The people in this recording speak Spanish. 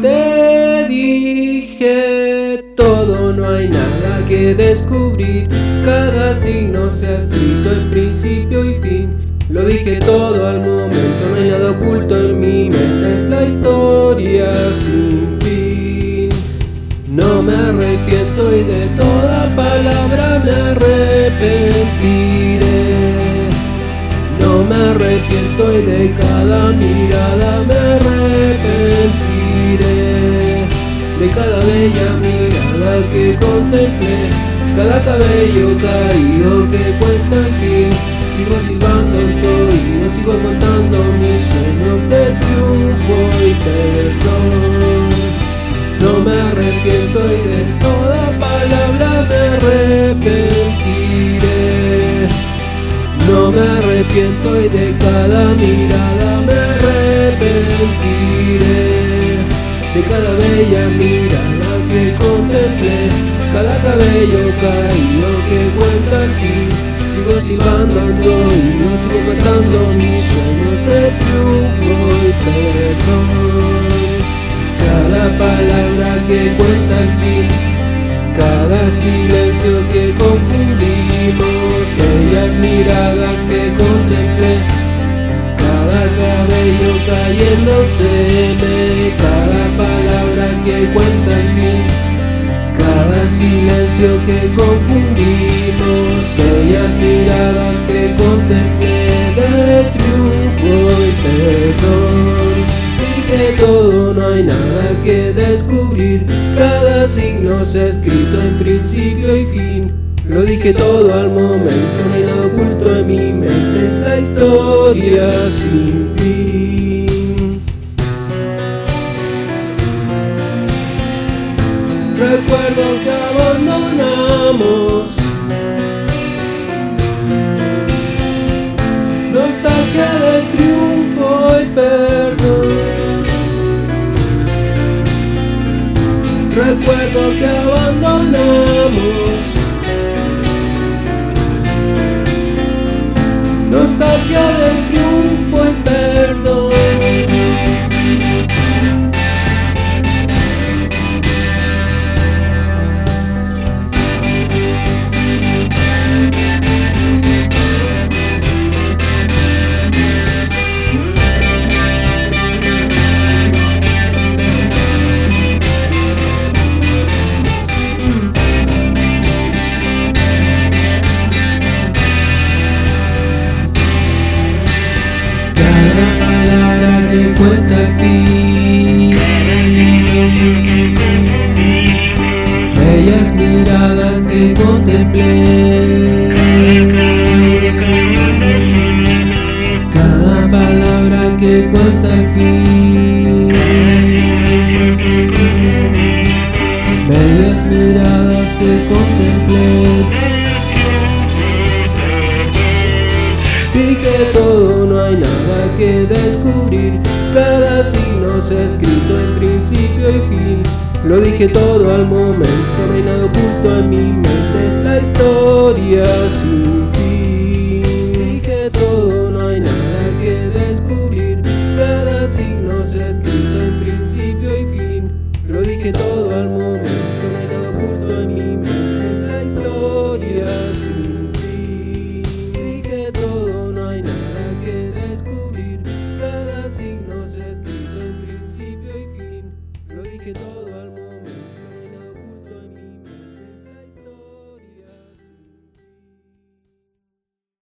Te dije todo, no hay nada que descubrir. Cada signo se ha escrito en principio y fin. Lo dije todo al momento, no hay nada oculto en mi mente. Es la historia sin fin. No me arrepiento y de toda palabra me arrepentiré. No me arrepiento y de cada mirada De cada bella mirada que contemplé, cada cabello caído que cuenta aquí. Sigo silbando todo y sigo contando mis sueños de triunfo y perdón. No me arrepiento y de toda palabra me arrepentiré. No me arrepiento y de cada mirada cada bella mirada que contemplé, cada cabello caído que cuenta aquí. Sigo silbando y sigo cantando. Mis sueños de triunfo y perdón. Cada palabra que cuenta el fin, cada silencio que confundimos, bellas miradas que contemplé, cada cabello cayéndose, que cuenta el fin, cada silencio que confundimos, bellas miradas que contemplé de triunfo y perdón. Dije todo, no hay nada que descubrir, cada signo se ha escrito en principio y fin. Lo dije todo al momento, hay nada oculto en mi mente, es la historia sin fin. Que abandonamos. Nostalgia de fin Bellas miradas que contemplé. Cada palabra que cuenta el fin Cada signo se ha escrito en principio y fin. Lo dije todo al momento, nada oculto en mi mente, es la historia